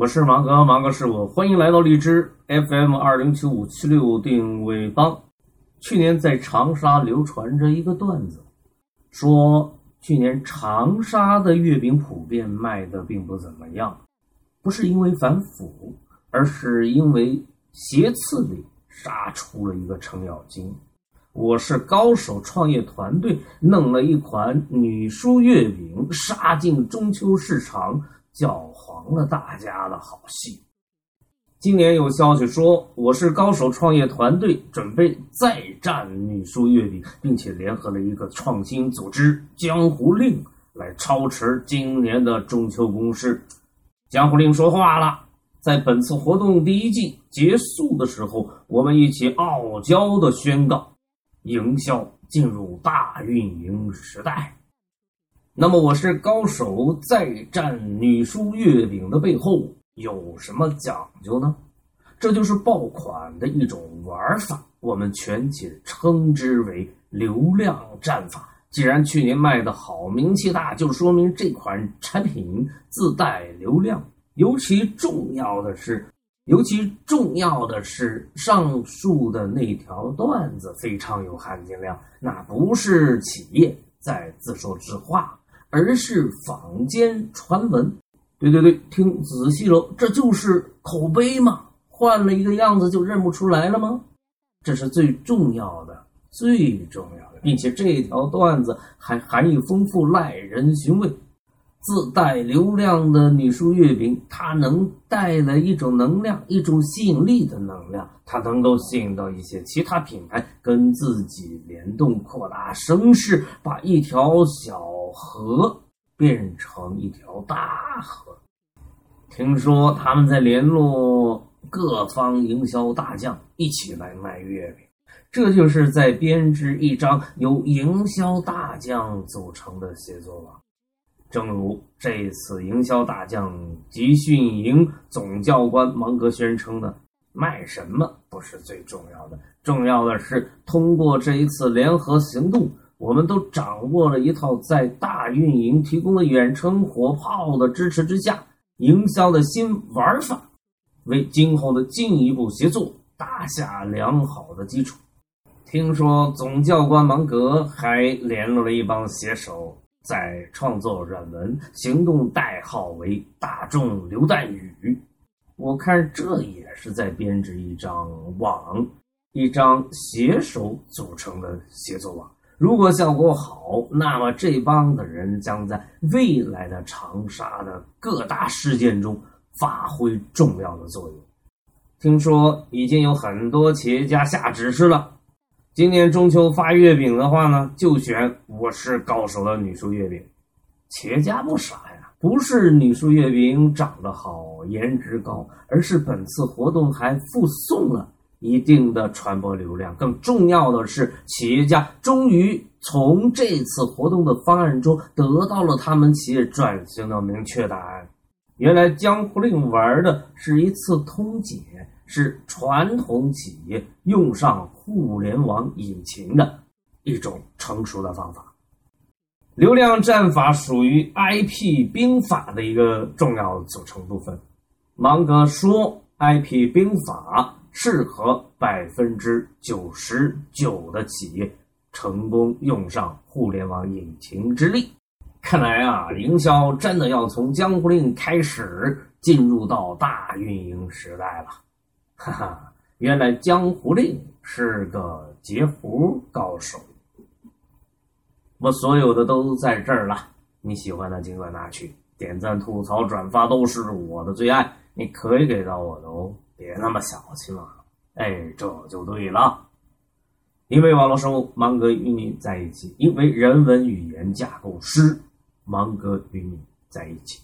我是芒哥，芒哥是我，欢迎来到荔枝 FM 二零七五七六定位帮。去年在长沙流传着一个段子，说去年长沙的月饼普遍卖的并不怎么样，不是因为反腐，而是因为斜刺里杀出了一个程咬金。我是高手创业团队弄了一款女书月饼，杀进中秋市场，搅黄了大家的好戏。今年有消息说，我是高手创业团队准备再战女书月饼，并且联合了一个创新组织“江湖令”来操持今年的中秋攻势。江湖令说话了，在本次活动第一季结束的时候，我们一起傲娇的宣告。营销进入大运营时代，那么我是高手再战女书月饼的背后有什么讲究呢？这就是爆款的一种玩法，我们全且称之为流量战法。既然去年卖的好，名气大，就说明这款产品自带流量。尤其重要的是。尤其重要的是，上述的那条段子非常有含金量。那不是企业在自说自话，而是坊间传闻。对对对，听仔细了，这就是口碑嘛。换了一个样子就认不出来了吗？这是最重要的，最重要的，并且这条段子还含义丰富，耐人寻味。自带流量的女书月饼，它能带来一种能量，一种吸引力的能量，它能够吸引到一些其他品牌跟自己联动，扩大声势，把一条小河变成一条大河。听说他们在联络各方营销大将，一起来卖月饼，这就是在编织一张由营销大将组成的协作网。正如这次营销大将集训营总教官芒格宣称的：“卖什么不是最重要的，重要的是通过这一次联合行动，我们都掌握了一套在大运营提供的远程火炮的支持之下，营销的新玩法，为今后的进一步协作打下良好的基础。”听说总教官芒格还联络了一帮写手。在创作软文，行动代号为“大众榴弹雨”。我看这也是在编织一张网，一张携手组成的协作网。如果效果好，那么这帮的人将在未来的长沙的各大事件中发挥重要的作用。听说已经有很多企业家下指示了。今年中秋发月饼的话呢，就选我是高手的女书月饼。企业家不傻呀，不是女书月饼长得好、颜值高，而是本次活动还附送了一定的传播流量。更重要的是，企业家终于从这次活动的方案中得到了他们企业转型的明确答案。原来江湖令玩的是一次通解。是传统企业用上互联网引擎的一种成熟的方法。流量战法属于 IP 兵法的一个重要组成部分。芒格说，IP 兵法适合百分之九十九的企业成功用上互联网引擎之力。看来啊，营销真的要从江湖令开始进入到大运营时代了。哈哈，原来江湖令是个截胡高手。我所有的都在这儿了，你喜欢的尽管拿去，点赞、吐槽、转发都是我的最爱，你可以给到我的哦，别那么小气嘛。哎，这就对了。因为网络生物，芒格与你在一起；因为人文语言架构师，芒格与你在一起。